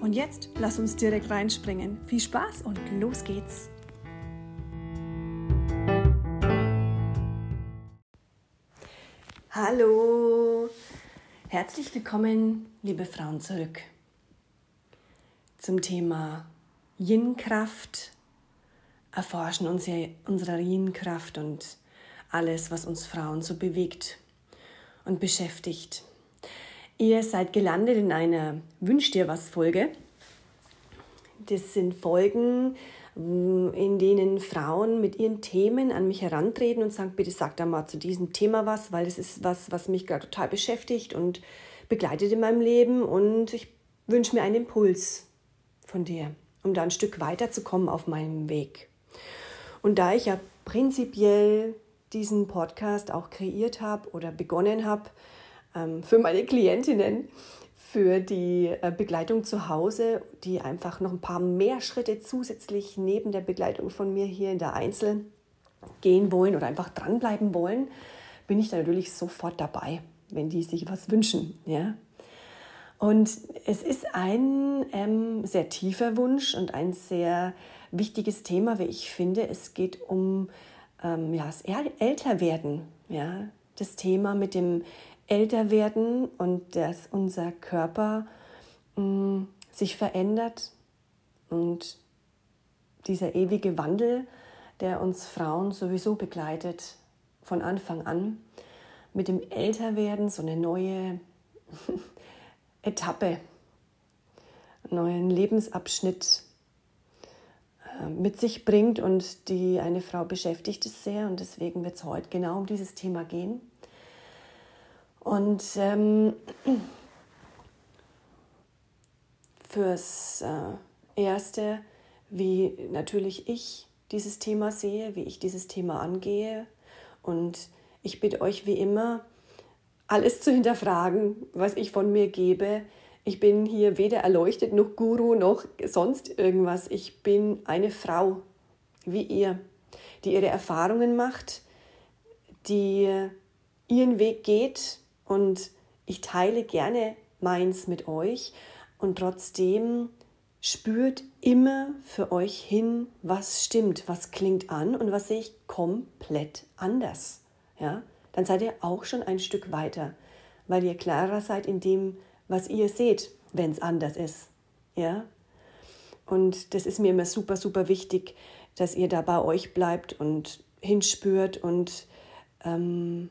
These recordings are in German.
Und jetzt lass uns direkt reinspringen. Viel Spaß und los geht's! Hallo! Herzlich willkommen, liebe Frauen, zurück zum Thema Yin-Kraft, erforschen unsere Yin-Kraft und alles, was uns Frauen so bewegt und beschäftigt. Ihr seid gelandet in einer Wünsch dir was Folge. Das sind Folgen, in denen Frauen mit ihren Themen an mich herantreten und sagen, bitte sag da mal zu diesem Thema was, weil das ist was, was mich gerade total beschäftigt und begleitet in meinem Leben und ich wünsche mir einen Impuls von dir, um da ein Stück weiterzukommen auf meinem Weg. Und da ich ja prinzipiell diesen Podcast auch kreiert habe oder begonnen habe, für meine Klientinnen, für die äh, Begleitung zu Hause, die einfach noch ein paar mehr Schritte zusätzlich neben der Begleitung von mir hier in der Einzel gehen wollen oder einfach dranbleiben wollen, bin ich da natürlich sofort dabei, wenn die sich was wünschen. Ja? Und es ist ein ähm, sehr tiefer Wunsch und ein sehr wichtiges Thema, wie ich finde. Es geht um ähm, ja, das Älterwerden. Ja? Das Thema mit dem älter werden und dass unser Körper mh, mm, sich verändert und dieser ewige Wandel, der uns Frauen sowieso begleitet von Anfang an, mit dem Älterwerden so eine neue Etappe, einen neuen Lebensabschnitt äh, mit sich bringt und die eine Frau beschäftigt es sehr und deswegen wird es heute genau um dieses Thema gehen. Und ähm, fürs äh, Erste, wie natürlich ich dieses Thema sehe, wie ich dieses Thema angehe. Und ich bitte euch wie immer, alles zu hinterfragen, was ich von mir gebe. Ich bin hier weder erleuchtet noch Guru noch sonst irgendwas. Ich bin eine Frau wie ihr, die ihre Erfahrungen macht, die ihren Weg geht und ich teile gerne meins mit euch und trotzdem spürt immer für euch hin, was stimmt, was klingt an und was sehe ich komplett anders. Ja? Dann seid ihr auch schon ein Stück weiter, weil ihr klarer seid in dem, was ihr seht, wenn es anders ist. Ja? Und das ist mir immer super, super wichtig, dass ihr da bei euch bleibt und hinspürt und ähm,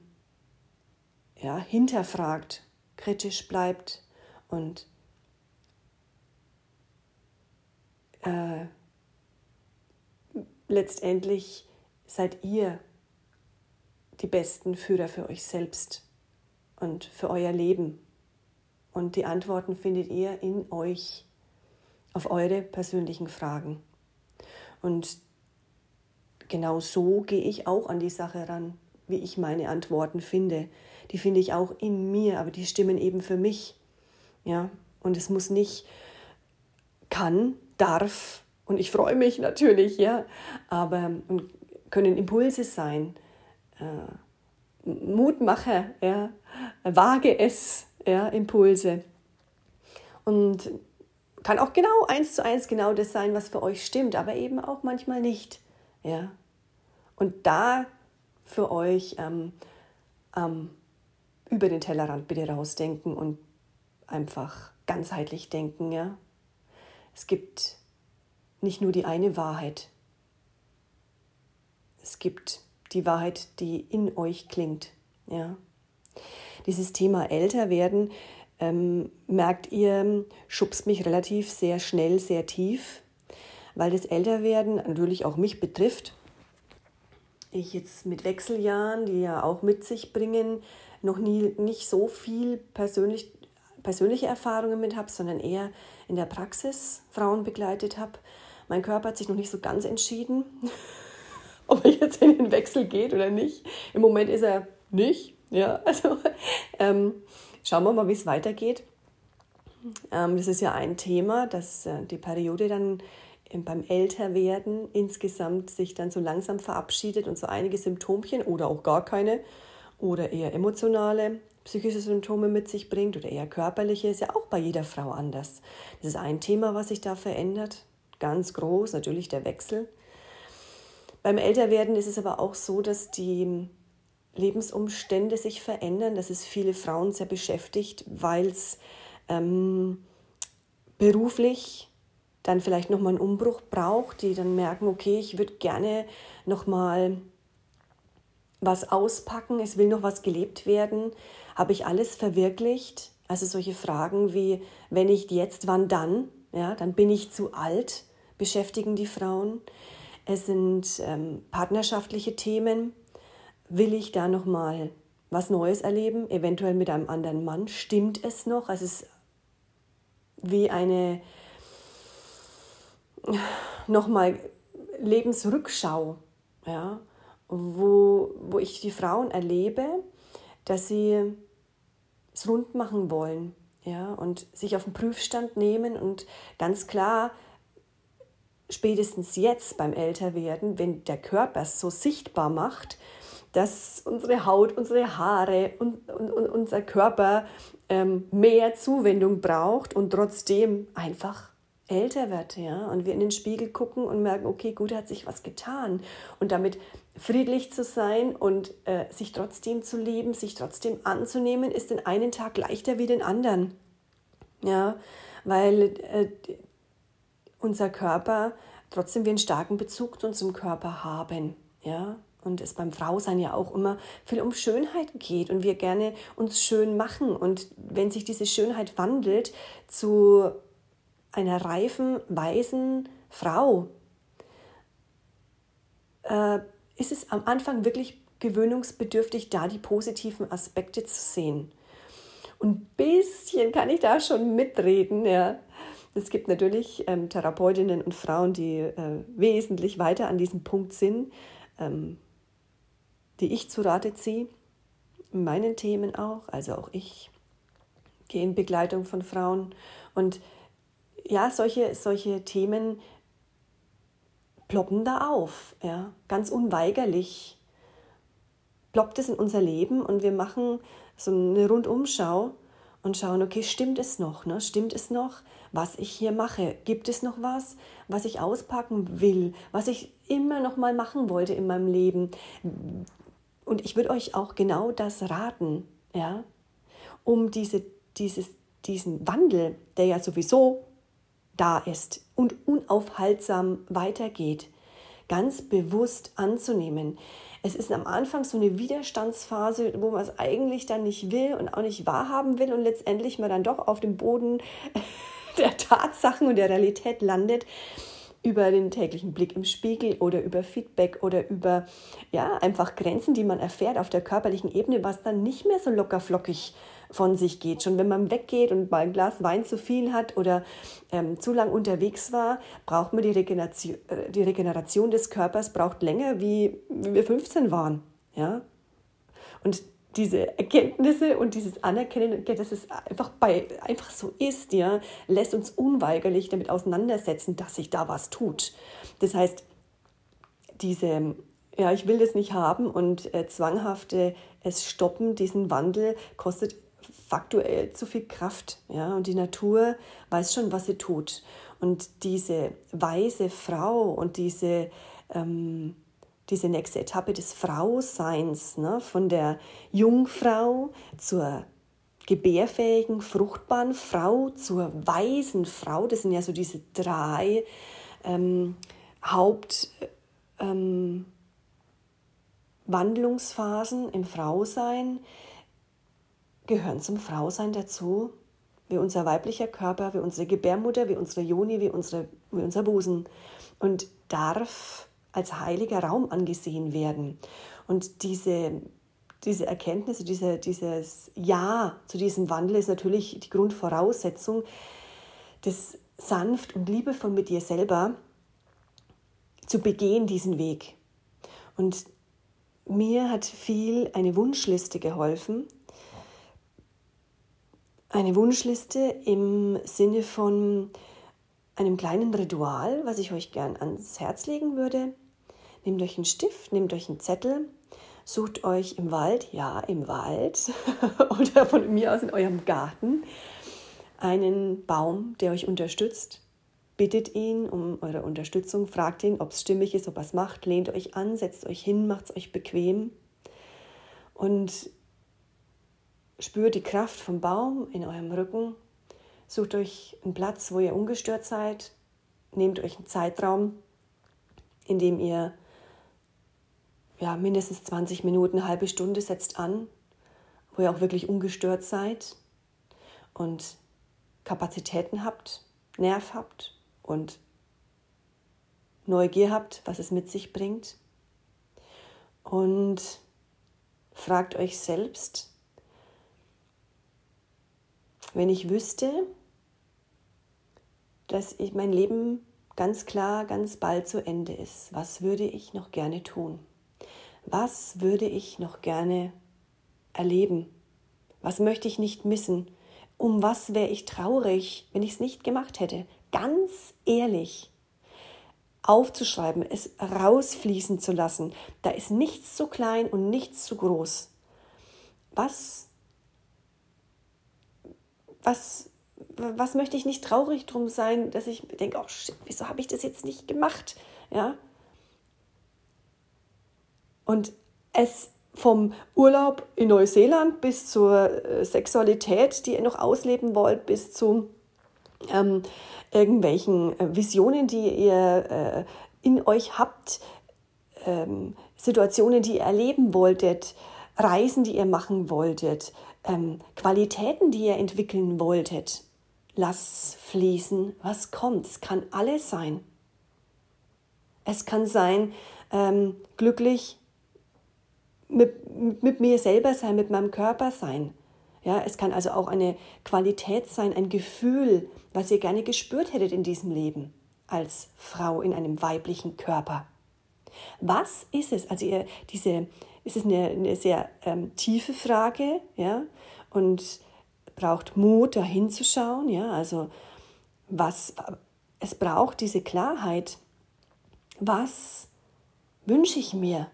ja, hinterfragt, kritisch bleibt und äh, letztendlich seid ihr die besten Führer für euch selbst und für euer Leben. Und die Antworten findet ihr in euch auf eure persönlichen Fragen. Und genau so gehe ich auch an die Sache ran, wie ich meine Antworten finde die finde ich auch in mir, aber die stimmen eben für mich. Ja, und es muss nicht kann, darf und ich freue mich natürlich, ja, aber können Impulse sein, äh, Mutmacher, ja, wage es, ja, Impulse. Und kann auch genau eins zu eins genau das sein, was für euch stimmt, aber eben auch manchmal nicht. Ja. Und da für euch ähm, ähm, über den Tellerrand bitte rausdenken und einfach ganzheitlich denken, ja. Es gibt nicht nur die eine Wahrheit. Es gibt die Wahrheit, die in euch klingt, ja. Dieses Thema älter werden, ähm, merkt ihr, schubst mich relativ sehr schnell, sehr tief, weil das Älterwerden natürlich auch mich betrifft. Ich jetzt mit Wechseljahren, die ja auch mit sich bringen, noch nie nicht so viel persönlich persönliche Erfahrungen mit habe, sondern eher in der Praxis Frauen begleitet habe. Mein Körper hat sich noch nicht so ganz entschieden, ob er jetzt in den Wechsel geht oder nicht. Im Moment ist er nicht. Ja, also ähm, schauen wir mal, wie es weitergeht. Ähm, das ist ja ein Thema, dass äh, die Periode dann beim Älterwerden insgesamt sich dann so langsam verabschiedet und so einige Symptomchen oder auch gar keine oder eher emotionale psychische Symptome mit sich bringt oder eher körperliche, ist ja auch bei jeder Frau anders. Das ist ein Thema, was sich da verändert. Ganz groß, natürlich der Wechsel. Beim Älterwerden ist es aber auch so, dass die Lebensumstände sich verändern, dass es viele Frauen sehr beschäftigt, weil es ähm, beruflich dann vielleicht nochmal einen Umbruch braucht, die dann merken, okay, ich würde gerne nochmal was auspacken, es will noch was gelebt werden, habe ich alles verwirklicht? Also solche Fragen wie, wenn nicht jetzt, wann dann? Ja, dann bin ich zu alt, beschäftigen die Frauen. Es sind ähm, partnerschaftliche Themen. Will ich da noch mal was Neues erleben, eventuell mit einem anderen Mann? Stimmt es noch? Also es ist wie eine nochmal Lebensrückschau. Ja? Wo, wo ich die Frauen erlebe, dass sie es rund machen wollen ja, und sich auf den Prüfstand nehmen und ganz klar, spätestens jetzt beim Älterwerden, wenn der Körper es so sichtbar macht, dass unsere Haut, unsere Haare und, und, und unser Körper ähm, mehr Zuwendung braucht und trotzdem einfach älter wird, ja, und wir in den Spiegel gucken und merken, okay, gut, hat sich was getan. Und damit friedlich zu sein und äh, sich trotzdem zu lieben, sich trotzdem anzunehmen, ist den einen Tag leichter wie den anderen. Ja, weil äh, unser Körper trotzdem wir einen starken Bezug zu unserem Körper haben. Ja, und es beim Frausein ja auch immer viel um Schönheit geht und wir gerne uns schön machen. Und wenn sich diese Schönheit wandelt zu einer reifen, weisen Frau, äh, ist es am Anfang wirklich gewöhnungsbedürftig, da die positiven Aspekte zu sehen. Und ein bisschen kann ich da schon mitreden, ja. Es gibt natürlich ähm, Therapeutinnen und Frauen, die äh, wesentlich weiter an diesem Punkt sind, ähm, die ich zu Rate ziehe, in meinen Themen auch. Also auch ich gehe in Begleitung von Frauen. Und ja, solche, solche Themen ploppen da auf, ja, ganz unweigerlich ploppt es in unser Leben und wir machen so eine Rundumschau und schauen, okay, stimmt es noch, ne? stimmt es noch, was ich hier mache? Gibt es noch was, was ich auspacken will, was ich immer noch mal machen wollte in meinem Leben? Und ich würde euch auch genau das raten, ja, um diese, dieses, diesen Wandel, der ja sowieso da ist und unaufhaltsam weitergeht, ganz bewusst anzunehmen. Es ist am Anfang so eine Widerstandsphase, wo man es eigentlich dann nicht will und auch nicht wahrhaben will und letztendlich man dann doch auf dem Boden der Tatsachen und der Realität landet über den täglichen Blick im Spiegel oder über Feedback oder über ja einfach Grenzen, die man erfährt auf der körperlichen Ebene, was dann nicht mehr so locker flockig von sich geht. Schon wenn man weggeht und mal ein Glas Wein zu viel hat oder ähm, zu lang unterwegs war, braucht man die Regeneration, äh, die Regeneration des Körpers braucht länger, wie, wie wir 15 waren. Ja? Und diese Erkenntnisse und dieses Anerkennen, dass es einfach, bei, einfach so ist, ja, lässt uns unweigerlich damit auseinandersetzen, dass sich da was tut. Das heißt, diese, ja, ich will das nicht haben und äh, zwanghafte es stoppen, diesen Wandel kostet faktuell zu viel Kraft. Ja? Und die Natur weiß schon, was sie tut. Und diese weise Frau und diese, ähm, diese nächste Etappe des Frauseins, ne? von der Jungfrau zur gebärfähigen, fruchtbaren Frau zur weisen Frau, das sind ja so diese drei ähm, Hauptwandlungsphasen ähm, im Frausein, gehören zum Frausein dazu, wie unser weiblicher Körper, wie unsere Gebärmutter, wie unsere Joni, wie, unsere, wie unser Busen und darf als heiliger Raum angesehen werden. Und diese, diese Erkenntnis, diese, dieses Ja zu diesem Wandel ist natürlich die Grundvoraussetzung, das sanft und liebevoll mit dir selber zu begehen, diesen Weg. Und mir hat viel eine Wunschliste geholfen. Eine Wunschliste im Sinne von einem kleinen Ritual, was ich euch gern ans Herz legen würde. Nehmt euch einen Stift, nehmt euch einen Zettel, sucht euch im Wald, ja, im Wald oder von mir aus in eurem Garten, einen Baum, der euch unterstützt. Bittet ihn um eure Unterstützung, fragt ihn, ob es stimmig ist, ob er es macht, lehnt euch an, setzt euch hin, macht es euch bequem und spürt die Kraft vom Baum in eurem Rücken. Sucht euch einen Platz, wo ihr ungestört seid. Nehmt euch einen Zeitraum, in dem ihr ja, mindestens 20 Minuten, eine halbe Stunde setzt an, wo ihr auch wirklich ungestört seid und Kapazitäten habt, Nerv habt und Neugier habt, was es mit sich bringt. Und fragt euch selbst, wenn ich wüsste, dass ich mein Leben ganz klar, ganz bald zu Ende ist, was würde ich noch gerne tun? Was würde ich noch gerne erleben? Was möchte ich nicht missen? um was wäre ich traurig, wenn ich es nicht gemacht hätte. Ganz ehrlich aufzuschreiben, es rausfließen zu lassen. Da ist nichts zu klein und nichts zu groß. Was, was, was möchte ich nicht traurig drum sein, dass ich denke, oh shit, wieso habe ich das jetzt nicht gemacht? Ja. Und es vom Urlaub in Neuseeland bis zur äh, Sexualität, die ihr noch ausleben wollt, bis zu ähm, irgendwelchen äh, Visionen, die ihr äh, in euch habt, ähm, Situationen, die ihr erleben wolltet, Reisen, die ihr machen wolltet, ähm, Qualitäten, die ihr entwickeln wolltet. Lass fließen, was kommt. Es kann alles sein. Es kann sein, ähm, glücklich mit, mit mir selber sein, mit meinem Körper sein. Ja, es kann also auch eine Qualität sein, ein Gefühl, was ihr gerne gespürt hättet in diesem Leben als Frau in einem weiblichen Körper. Was ist es? Also ihr, diese, ist es eine, eine sehr ähm, tiefe Frage, ja, und braucht Mut, da hinzuschauen, ja, also was, es braucht diese Klarheit, was wünsche ich mir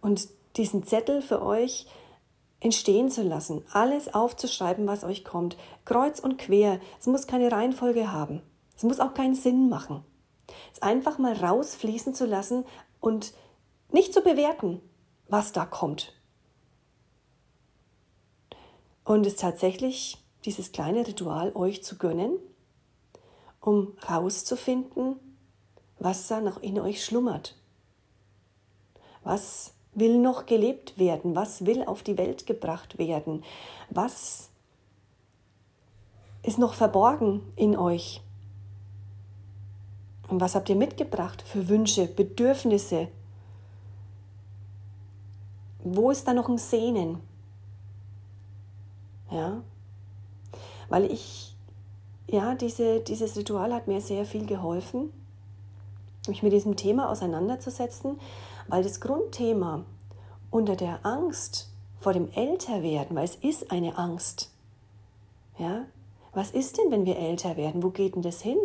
und diesen Zettel für euch entstehen zu lassen, alles aufzuschreiben, was euch kommt, kreuz und quer. Es muss keine Reihenfolge haben. Es muss auch keinen Sinn machen. Es einfach mal rausfließen zu lassen und nicht zu bewerten, was da kommt. Und es tatsächlich dieses kleine Ritual euch zu gönnen, um rauszufinden, was da noch in euch schlummert. Was will noch gelebt werden? Was will auf die Welt gebracht werden? Was ist noch verborgen in euch? Und was habt ihr mitgebracht für Wünsche, Bedürfnisse? Wo ist da noch ein Sehnen? Ja, weil ich, ja, diese, dieses Ritual hat mir sehr viel geholfen, mich mit diesem Thema auseinanderzusetzen, weil das Grundthema unter der Angst vor dem Älterwerden, weil es ist eine Angst, ja, was ist denn, wenn wir älter werden? Wo geht denn das hin?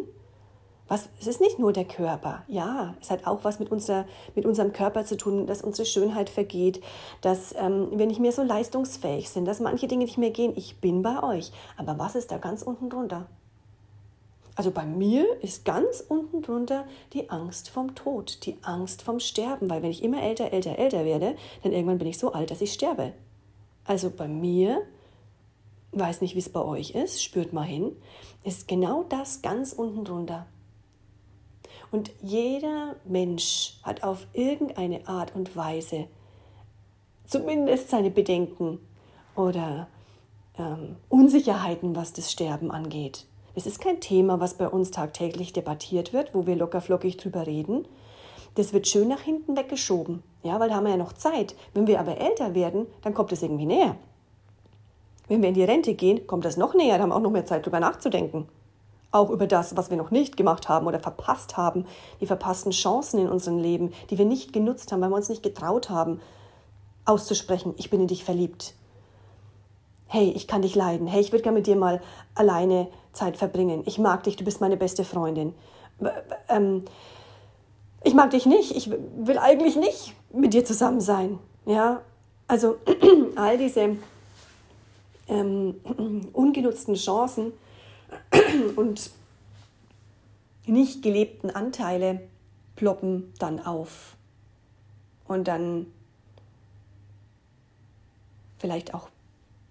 Was, es ist nicht nur der Körper. Ja, es hat auch was mit, unserer, mit unserem Körper zu tun, dass unsere Schönheit vergeht, dass ähm, wir nicht mehr so leistungsfähig sind, dass manche Dinge nicht mehr gehen. Ich bin bei euch. Aber was ist da ganz unten drunter? Also bei mir ist ganz unten drunter die Angst vom Tod, die Angst vom Sterben, weil wenn ich immer älter, älter, älter werde, dann irgendwann bin ich so alt, dass ich sterbe. Also bei mir, weiß nicht, wie es bei euch ist, spürt mal hin, ist genau das ganz unten drunter. Und jeder Mensch hat auf irgendeine Art und Weise zumindest seine Bedenken oder ähm, Unsicherheiten, was das Sterben angeht. Es ist kein Thema, was bei uns tagtäglich debattiert wird, wo wir lockerflockig drüber reden. das wird schön nach hinten weggeschoben. Ja, weil da haben wir ja noch Zeit. Wenn wir aber älter werden, dann kommt es irgendwie näher. Wenn wir in die Rente gehen, kommt das noch näher, da haben wir auch noch mehr Zeit, drüber nachzudenken. Auch über das, was wir noch nicht gemacht haben oder verpasst haben, die verpassten Chancen in unserem Leben, die wir nicht genutzt haben, weil wir uns nicht getraut haben, auszusprechen, ich bin in dich verliebt. Hey, ich kann dich leiden. Hey, ich würde gerne mit dir mal alleine Zeit verbringen. Ich mag dich, du bist meine beste Freundin. Ähm, ich mag dich nicht, ich will eigentlich nicht mit dir zusammen sein. Ja, also all diese ähm, ungenutzten Chancen und nicht gelebten Anteile ploppen dann auf. Und dann vielleicht auch,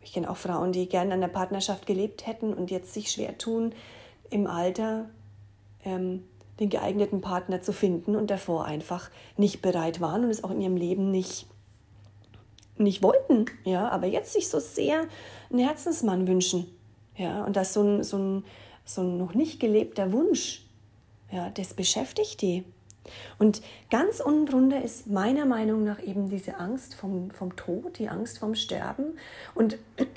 ich kenne auch Frauen, die gerne an der Partnerschaft gelebt hätten und jetzt sich schwer tun, im Alter ähm, den geeigneten Partner zu finden und davor einfach nicht bereit waren und es auch in ihrem Leben nicht nicht wollten, ja, aber jetzt sich so sehr einen Herzensmann wünschen, ja, und das so ein, so ein, so ein noch nicht gelebter Wunsch, ja, das beschäftigt die. Und ganz unten drunter ist meiner Meinung nach eben diese Angst vom, vom Tod, die Angst vom Sterben. Und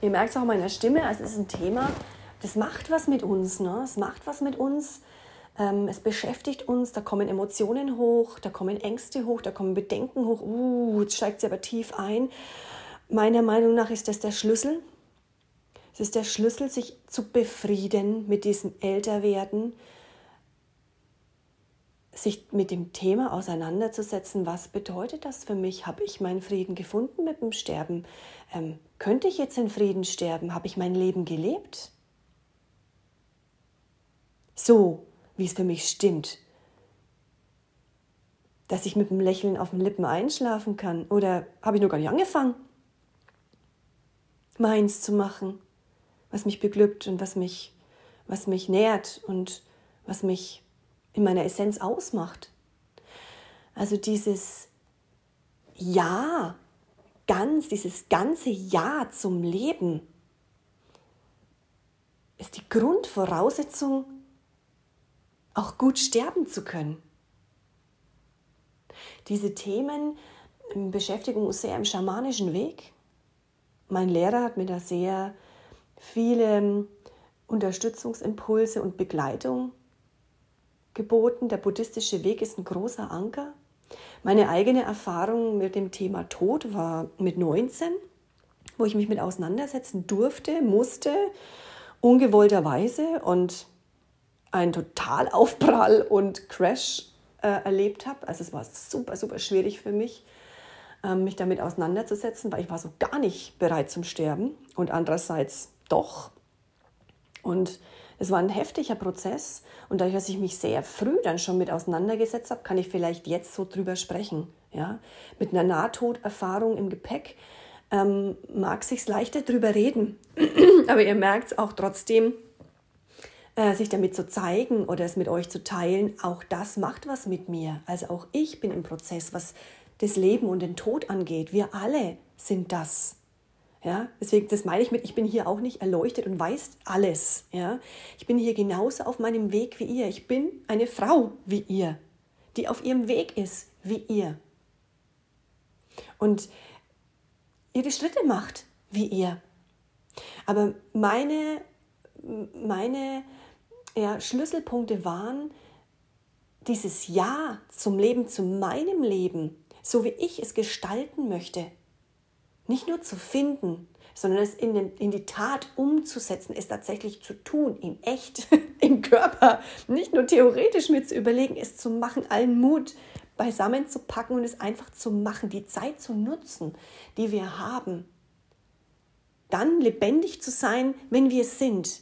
ihr merkt es auch in meiner Stimme, es ist ein Thema, das macht was mit uns, ne? es macht was mit uns ähm, es beschäftigt uns, da kommen Emotionen hoch, da kommen Ängste hoch, da kommen Bedenken hoch. Uh, jetzt steigt sie aber tief ein. Meiner Meinung nach ist das der Schlüssel. Es ist der Schlüssel, sich zu befrieden mit diesem Älterwerden, sich mit dem Thema auseinanderzusetzen, was bedeutet das für mich? Habe ich meinen Frieden gefunden mit dem Sterben? Ähm, könnte ich jetzt in Frieden sterben? Habe ich mein Leben gelebt? So, wie es für mich stimmt. Dass ich mit einem Lächeln auf den Lippen einschlafen kann. Oder habe ich noch gar nicht angefangen, meins zu machen, was mich beglückt und was mich, was mich nährt und was mich in meiner Essenz ausmacht. Also dieses Ja, ganz, dieses ganze Ja zum Leben ist die Grundvoraussetzung auch gut sterben zu können. Diese Themen beschäftigen uns sehr im schamanischen Weg. Mein Lehrer hat mir da sehr viele Unterstützungsimpulse und Begleitung geboten. Der buddhistische Weg ist ein großer Anker. Meine eigene Erfahrung mit dem Thema Tod war mit 19, wo ich mich mit auseinandersetzen durfte, musste, ungewollterweise und einen Totalaufprall und Crash äh, erlebt habe. Also es war super, super schwierig für mich, ähm, mich damit auseinanderzusetzen, weil ich war so gar nicht bereit zum Sterben und andererseits doch. Und es war ein heftiger Prozess und dadurch, dass ich mich sehr früh dann schon mit auseinandergesetzt habe, kann ich vielleicht jetzt so drüber sprechen. Ja? Mit einer Nahtoderfahrung im Gepäck ähm, mag sich leichter drüber reden, aber ihr merkt es auch trotzdem, äh, sich damit zu zeigen oder es mit euch zu teilen, auch das macht was mit mir. Also auch ich bin im Prozess, was das Leben und den Tod angeht. Wir alle sind das. Ja, deswegen, das meine ich mit, ich bin hier auch nicht erleuchtet und weiß alles. Ja, ich bin hier genauso auf meinem Weg wie ihr. Ich bin eine Frau wie ihr, die auf ihrem Weg ist wie ihr. Und ihre Schritte macht wie ihr. Aber meine, meine ja, Schlüsselpunkte waren dieses Ja zum Leben, zu meinem Leben, so wie ich es gestalten möchte. Nicht nur zu finden, sondern es in, den, in die Tat umzusetzen, es tatsächlich zu tun, in echt, im Körper, nicht nur theoretisch mir zu überlegen, es zu machen, allen Mut beisammen zu packen und es einfach zu machen, die Zeit zu nutzen, die wir haben. Dann lebendig zu sein, wenn wir sind,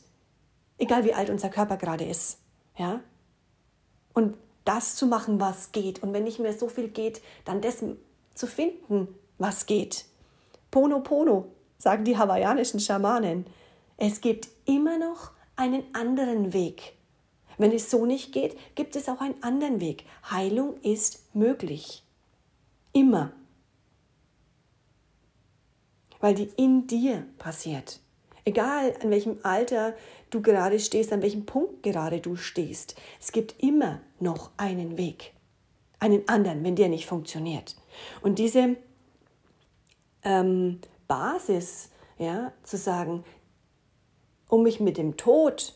egal wie alt unser Körper gerade ist. Ja? Und das zu machen, was geht. Und wenn nicht mehr so viel geht, dann das zu finden, was geht. Pono Pono, sagen die hawaiianischen Schamanen. Es gibt immer noch einen anderen Weg. Wenn es so nicht geht, gibt es auch einen anderen Weg. Heilung ist möglich. Immer. Weil die in dir passiert. Egal an welchem Alter du gerade stehst, an welchem Punkt gerade du stehst, es gibt immer noch einen Weg, einen anderen, wenn der nicht funktioniert. Und diese ähm, Basis, ja, zu sagen, um mich mit dem Tod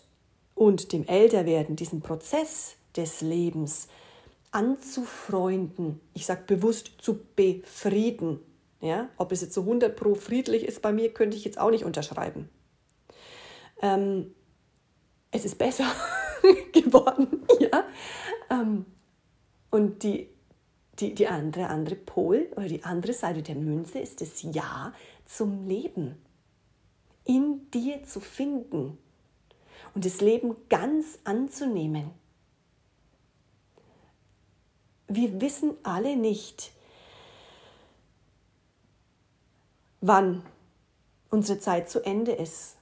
und dem Älterwerden, diesem Prozess des Lebens anzufreunden, ich sage bewusst zu befrieden. Ja? Ob es jetzt so 100 pro friedlich ist bei mir, könnte ich jetzt auch nicht unterschreiben. Ähm, es ist besser geworden, ja. Ähm, und die, die, die andere, andere Pol oder die andere Seite der Münze ist das Ja zum Leben. In dir zu finden und das Leben ganz anzunehmen wir wissen alle nicht, wann unsere Zeit zu Ende ist.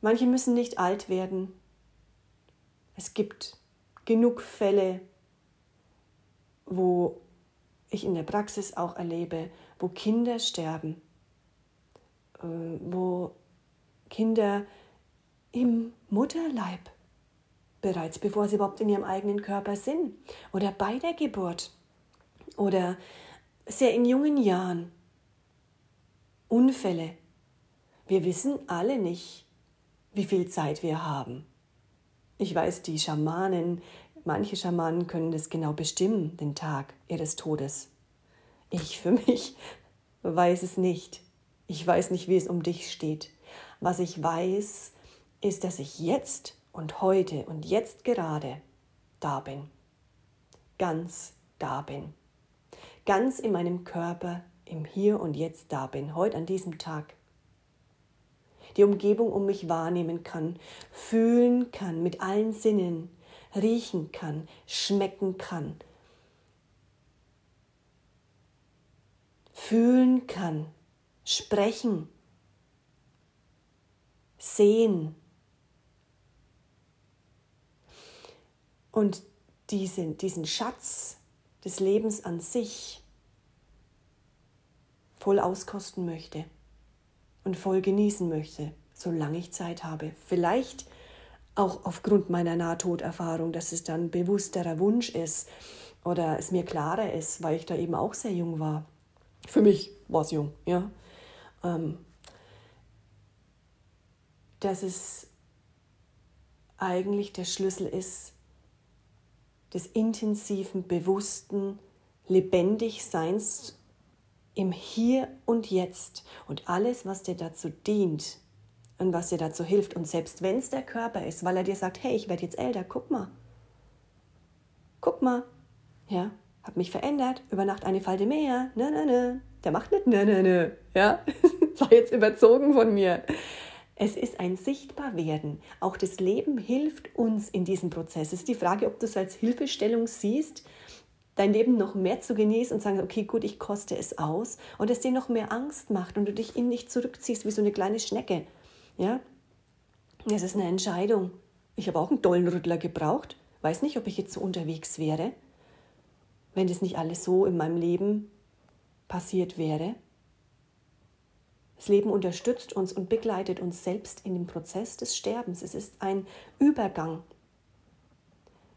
Manche müssen nicht alt werden. Es gibt genug Fälle, wo ich in der Praxis auch erlebe, wo Kinder sterben, äh, wo Kinder im Mutterleib bereits bevor sie überhaupt in ihrem eigenen Körper sind oder bei der Geburt oder sehr in jungen Jahren. Unfälle. Wir wissen alle nicht, wie viel Zeit wir haben. Ich weiß, die Schamanen, manche Schamanen können das genau bestimmen, den Tag ihres Todes. Ich für mich weiß es nicht. Ich weiß nicht, wie es um dich steht. Was ich weiß, ist, dass ich jetzt und heute und jetzt gerade da bin. Ganz da bin. Ganz in meinem Körper, im Hier und Jetzt da bin, heute an diesem Tag. Die Umgebung um mich wahrnehmen kann, fühlen kann mit allen Sinnen, riechen kann, schmecken kann, fühlen kann, sprechen, sehen, und diesen, diesen Schatz des Lebens an sich voll auskosten möchte und voll genießen möchte, solange ich Zeit habe. Vielleicht auch aufgrund meiner Nahtoderfahrung, dass es dann bewussterer Wunsch ist oder es mir klarer ist, weil ich da eben auch sehr jung war. Für mich war es jung, ja. Ähm, dass es eigentlich der Schlüssel ist, des intensiven, bewussten Lebendigseins im Hier und Jetzt und alles, was dir dazu dient und was dir dazu hilft. Und selbst wenn es der Körper ist, weil er dir sagt, hey, ich werde jetzt älter, guck mal. Guck mal. Ja, hab mich verändert, über Nacht eine Falte mehr. Ne, ne, ne. Der macht nicht ne, ne, ne. Ja, war jetzt überzogen von mir. Es ist ein Sichtbarwerden. Auch das Leben hilft uns in diesem Prozess. Es ist die Frage, ob du es als Hilfestellung siehst, dein Leben noch mehr zu genießen und sagen, okay, gut, ich koste es aus und es dir noch mehr Angst macht und du dich in dich zurückziehst wie so eine kleine Schnecke. Ja, es ist eine Entscheidung. Ich habe auch einen tollen Rüttler gebraucht. Weiß nicht, ob ich jetzt so unterwegs wäre, wenn das nicht alles so in meinem Leben passiert wäre. Das Leben unterstützt uns und begleitet uns selbst in dem Prozess des Sterbens. Es ist ein Übergang.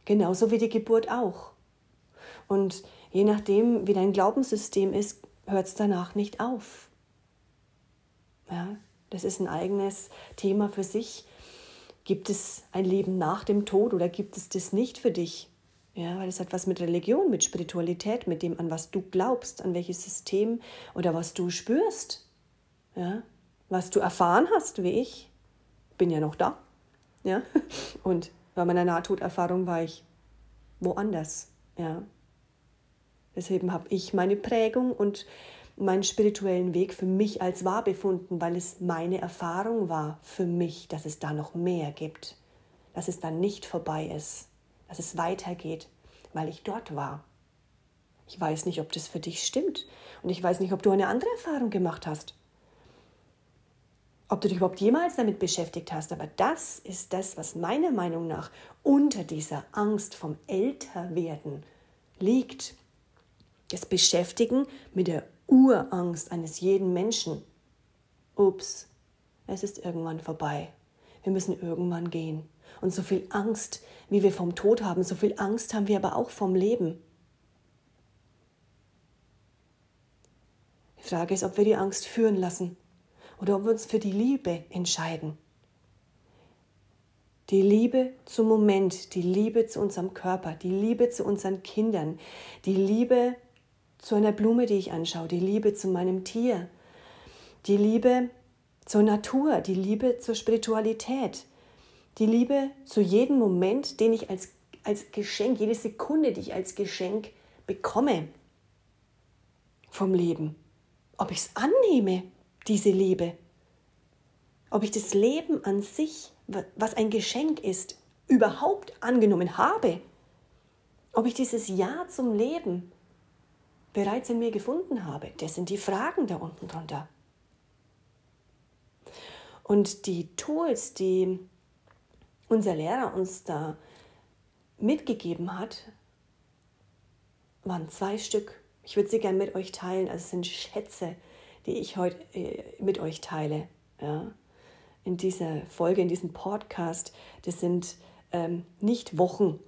Genauso wie die Geburt auch. Und je nachdem, wie dein Glaubenssystem ist, hört es danach nicht auf. Ja, das ist ein eigenes Thema für sich. Gibt es ein Leben nach dem Tod oder gibt es das nicht für dich? Ja, weil es hat was mit Religion, mit Spiritualität, mit dem, an was du glaubst, an welches System oder was du spürst. Ja? Was du erfahren hast, wie ich, bin ja noch da. Ja? Und bei meiner Nahtoderfahrung war ich woanders. Ja? Deswegen habe ich meine Prägung und meinen spirituellen Weg für mich als wahr befunden, weil es meine Erfahrung war für mich, dass es da noch mehr gibt, dass es dann nicht vorbei ist, dass es weitergeht, weil ich dort war. Ich weiß nicht, ob das für dich stimmt und ich weiß nicht, ob du eine andere Erfahrung gemacht hast ob du dich überhaupt jemals damit beschäftigt hast, aber das ist das, was meiner Meinung nach unter dieser Angst vom Älterwerden liegt. Das Beschäftigen mit der Urangst eines jeden Menschen. Ups, es ist irgendwann vorbei. Wir müssen irgendwann gehen. Und so viel Angst, wie wir vom Tod haben, so viel Angst haben wir aber auch vom Leben. Die Frage ist, ob wir die Angst führen lassen oder ob wir uns für die Liebe entscheiden. Die Liebe zum Moment, die Liebe zu unserem Körper, die Liebe zu unseren Kindern, die Liebe zu einer Blume, die ich anschaue, die Liebe zu meinem Tier, die Liebe zur Natur, die Liebe zur Spiritualität, die Liebe zu jedem Moment, den ich als, als Geschenk, jede Sekunde, die ich als Geschenk bekomme vom Leben. Ob ich es annehme, diese Liebe. Ob ich das Leben an sich was ein Geschenk ist, überhaupt angenommen habe, ob ich dieses Ja zum Leben bereits in mir gefunden habe, das sind die Fragen da unten drunter. Und die Tools, die unser Lehrer uns da mitgegeben hat, waren zwei Stück. Ich würde sie gerne mit euch teilen. Also es sind Schätze, die ich heute äh, mit euch teile. Ja in dieser Folge, in diesem Podcast, das sind ähm, nicht Wochen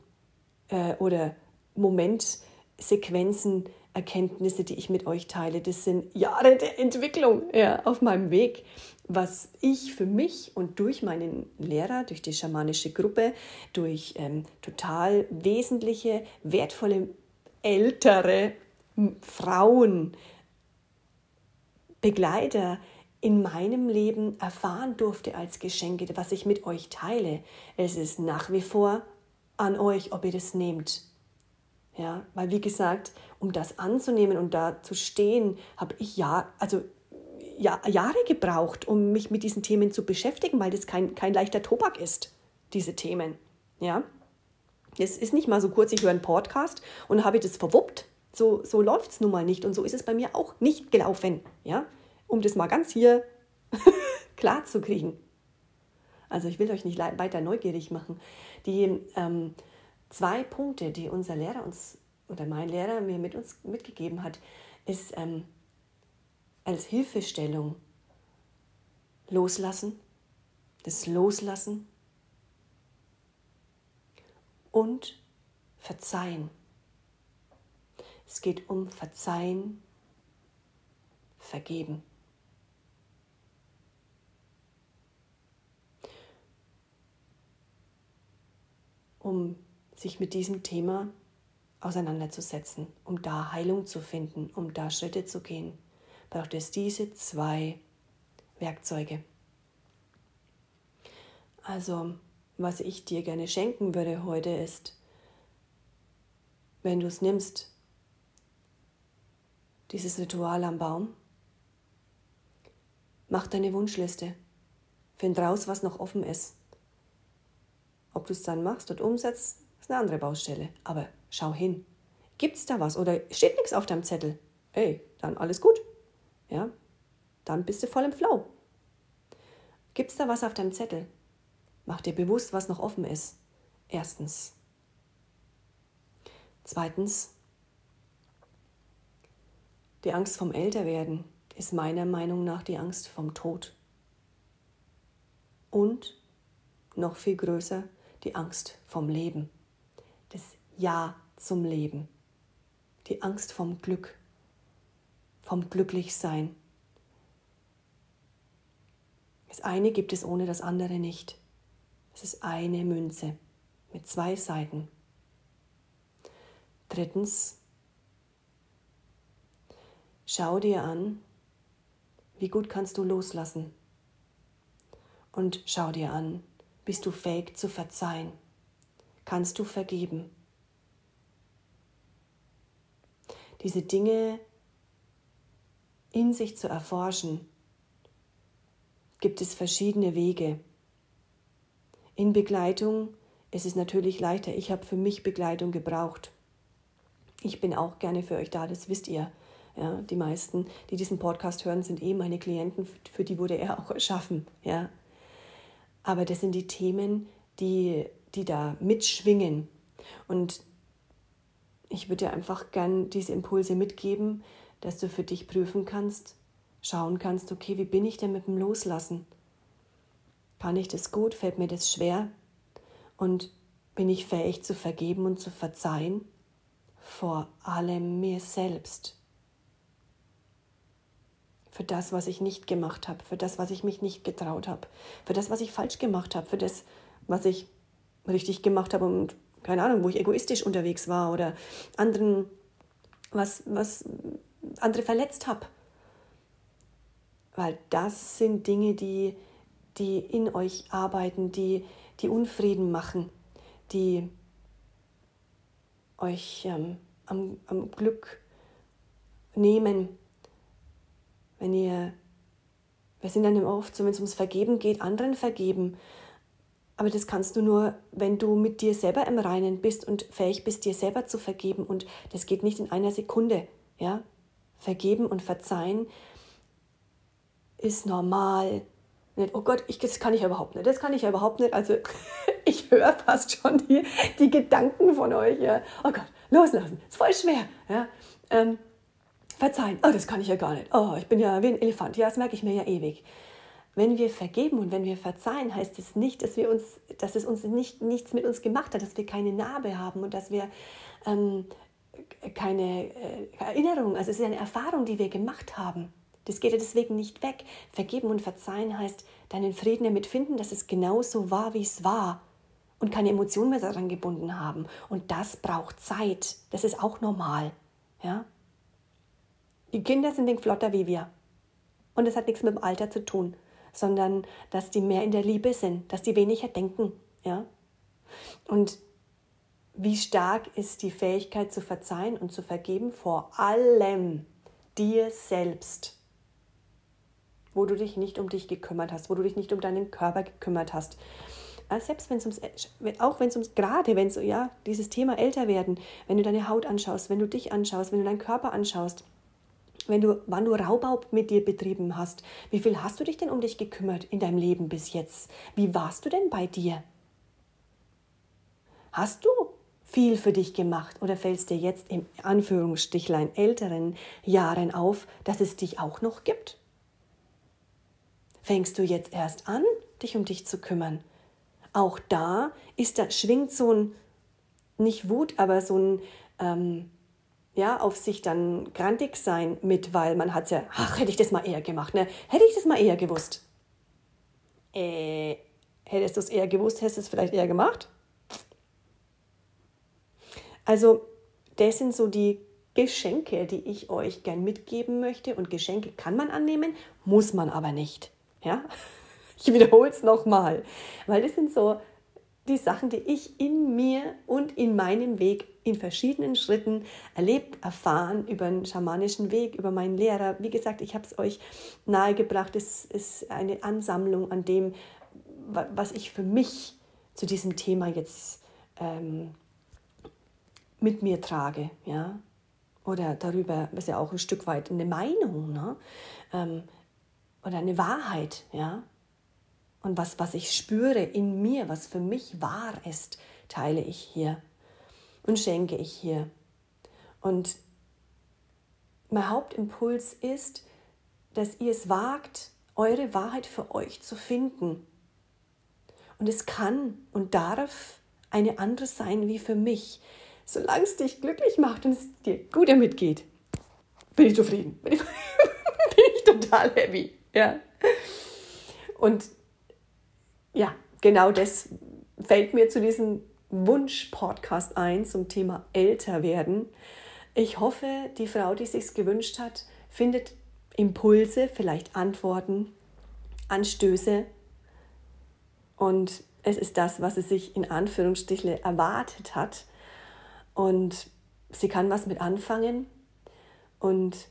äh, oder Momentsequenzen, Erkenntnisse, die ich mit euch teile. Das sind Jahre der Entwicklung ja, auf meinem Weg, was ich für mich und durch meinen Lehrer, durch die schamanische Gruppe, durch ähm, total wesentliche, wertvolle, ältere Frauen, Begleiter, in meinem Leben erfahren durfte als Geschenke, was ich mit euch teile. Es ist nach wie vor an euch, ob ihr das nehmt. Ja, weil wie gesagt, um das anzunehmen und da zu stehen, habe ich ja, also ja, Jahre gebraucht, um mich mit diesen Themen zu beschäftigen, weil das kein, kein leichter Tobak ist, diese Themen. Ja, es ist nicht mal so kurz, ich höre einen Podcast und habe das verwuppt. So, so läuft es nun mal nicht und so ist es bei mir auch nicht gelaufen. Ja, um das mal ganz hier klar zu kriegen. Also ich will euch nicht weiter neugierig machen. Die ähm, zwei Punkte, die unser Lehrer uns oder mein Lehrer mir mit uns mitgegeben hat, ist ähm, als Hilfestellung loslassen, das Loslassen und Verzeihen. Es geht um Verzeihen, Vergeben. um sich mit diesem Thema auseinanderzusetzen, um da Heilung zu finden, um da Schritte zu gehen, braucht es diese zwei Werkzeuge. Also, was ich dir gerne schenken würde heute ist, wenn du es nimmst, dieses Ritual am Baum, mach deine Wunschliste, find raus, was noch offen ist ob du es dann machst und umsetzt, ist eine andere Baustelle. Aber schau hin. Gibt es da was oder steht nichts auf deinem Zettel? Ey, dann alles gut. Ja, dann bist du voll im Flow. Gibt es da was auf deinem Zettel? Mach dir bewusst, was noch offen ist. Erstens. Zweitens, die Angst vom Älterwerden ist meiner Meinung nach die Angst vom Tod. Und noch viel größer, die Angst vom Leben, Ja zum Leben, die Angst vom Glück, vom Glücklichsein. Das eine gibt es ohne das andere nicht. Es ist eine Münze mit zwei Seiten. Drittens, schau dir an, wie gut kannst du loslassen. Und schau dir an, bist du fähig zu verzeihen? Kannst du vergeben? Diese Dinge in sich zu erforschen, gibt es verschiedene Wege. In Begleitung ist es natürlich leichter. Ich habe für mich Begleitung gebraucht. Ich bin auch gerne für euch da, das wisst ihr. Ja, die meisten, die diesen Podcast hören, sind eh meine Klienten, für die wurde er auch erschaffen. Ja, aber das sind die Themen, die, die da mitschwingen. Und ich würde dir einfach gern diese Impulse mitgeben, dass du für dich prüfen kannst, schauen kannst, okay, wie bin ich denn mit dem Loslassen? Kann ich das gut? Fällt mir das schwer? Und bin ich fähig zu vergeben und zu verzeihen? Vor allem mir selbst. Für das, was ich nicht gemacht habe, für das, was ich mich nicht getraut habe, für das, was ich falsch gemacht habe, für das, was ich richtig gemacht habe und keine Ahnung, wo ich egoistisch unterwegs war oder anderen was, was andere verletzt habe. Weil das sind Dinge, die, die in euch arbeiten, die, die Unfrieden machen, die euch ähm, am, am Glück nehmen. Wenn ihr, wir sind dann oft so, wenn es ums Vergeben geht, anderen vergeben. Aber das kannst du nur, wenn du mit dir selber im Reinen bist und fähig bist, dir selber zu vergeben. Und das geht nicht in einer Sekunde. Ja? Vergeben und verzeihen ist normal. Nicht, oh Gott, ich, das kann ich ja überhaupt nicht. Das kann ich ja überhaupt nicht. Also ich höre fast schon die, die Gedanken von euch. Ja. Oh Gott, loslassen, ist voll schwer. Ja. Ähm, verzeihen, oh, das kann ich ja gar nicht. Oh, ich bin ja wie ein Elefant. Ja, das merke ich mir ja ewig. Wenn wir vergeben und wenn wir verzeihen, heißt es nicht, dass, wir uns, dass es uns nicht, nichts mit uns gemacht hat, dass wir keine Narbe haben und dass wir ähm, keine äh, Erinnerung, also es ist eine Erfahrung, die wir gemacht haben. Das geht ja deswegen nicht weg. Vergeben und verzeihen heißt deinen Frieden damit finden, dass es genauso war, wie es war und keine Emotionen mehr daran gebunden haben. Und das braucht Zeit. Das ist auch normal. Ja? Die Kinder sind den flotter wie wir. Und das hat nichts mit dem Alter zu tun sondern dass die mehr in der Liebe sind, dass die weniger denken. Ja? Und wie stark ist die Fähigkeit zu verzeihen und zu vergeben? Vor allem dir selbst, wo du dich nicht um dich gekümmert hast, wo du dich nicht um deinen Körper gekümmert hast. Selbst wenn es ums, auch wenn es ums, gerade wenn es, ja, dieses Thema älter werden, wenn du deine Haut anschaust, wenn du dich anschaust, wenn du deinen Körper anschaust, wenn du, wann du Raubbau mit dir betrieben hast. Wie viel hast du dich denn um dich gekümmert in deinem Leben bis jetzt? Wie warst du denn bei dir? Hast du viel für dich gemacht oder fällst dir jetzt im Anführungsstichlein älteren Jahren auf, dass es dich auch noch gibt? Fängst du jetzt erst an, dich um dich zu kümmern? Auch da ist da schwingt so ein nicht Wut, aber so ein ähm, ja, auf sich dann grantig sein mit, weil man hat ja, ach, hätte ich das mal eher gemacht, ne? Hätte ich das mal eher gewusst. Äh, hättest du es eher gewusst, hättest du es vielleicht eher gemacht? Also, das sind so die Geschenke, die ich euch gern mitgeben möchte. Und Geschenke kann man annehmen, muss man aber nicht. Ja? Ich wiederhole es nochmal, weil das sind so die Sachen, die ich in mir und in meinem Weg in verschiedenen Schritten erlebt, erfahren über einen schamanischen Weg, über meinen Lehrer. Wie gesagt, ich habe es euch nahegebracht. Es ist eine Ansammlung an dem, was ich für mich zu diesem Thema jetzt ähm, mit mir trage. Ja? Oder darüber, was ja auch ein Stück weit eine Meinung ne? Ähm, oder eine Wahrheit. Ja? Und was, was ich spüre in mir, was für mich wahr ist, teile ich hier und schenke ich hier. Und mein Hauptimpuls ist, dass ihr es wagt, eure Wahrheit für euch zu finden. Und es kann und darf eine andere sein wie für mich. Solange es dich glücklich macht und es dir gut damit geht, bin ich zufrieden. Bin ich, bin ich total happy. Ja. Und ja, genau das fällt mir zu diesem Wunsch-Podcast ein zum Thema älter werden. Ich hoffe, die Frau, die sich gewünscht hat, findet Impulse, vielleicht Antworten, Anstöße. Und es ist das, was sie sich in Anführungsstrichen erwartet hat. Und sie kann was mit anfangen. Und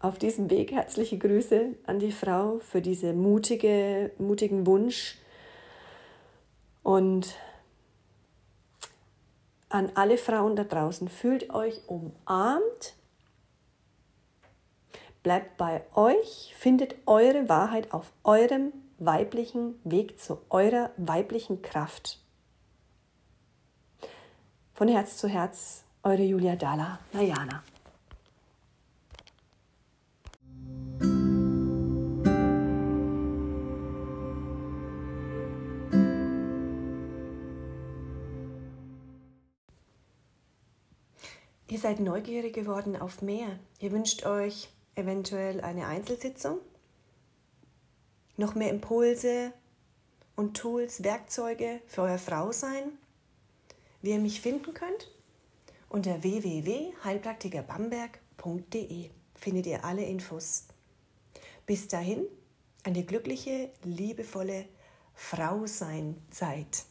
auf diesem Weg herzliche Grüße an die Frau für diesen mutige, mutigen Wunsch und an alle Frauen da draußen, fühlt euch umarmt, bleibt bei euch, findet eure Wahrheit auf eurem weiblichen Weg zu eurer weiblichen Kraft. Von Herz zu Herz, eure Julia Dalla, Najana. Ihr seid neugierig geworden auf mehr. Ihr wünscht euch eventuell eine Einzelsitzung, noch mehr Impulse und Tools, Werkzeuge für euer Frausein, wie ihr mich finden könnt. Unter www.heilpraktikerbamberg.de findet ihr alle Infos. Bis dahin, eine glückliche, liebevolle Frau sein Zeit.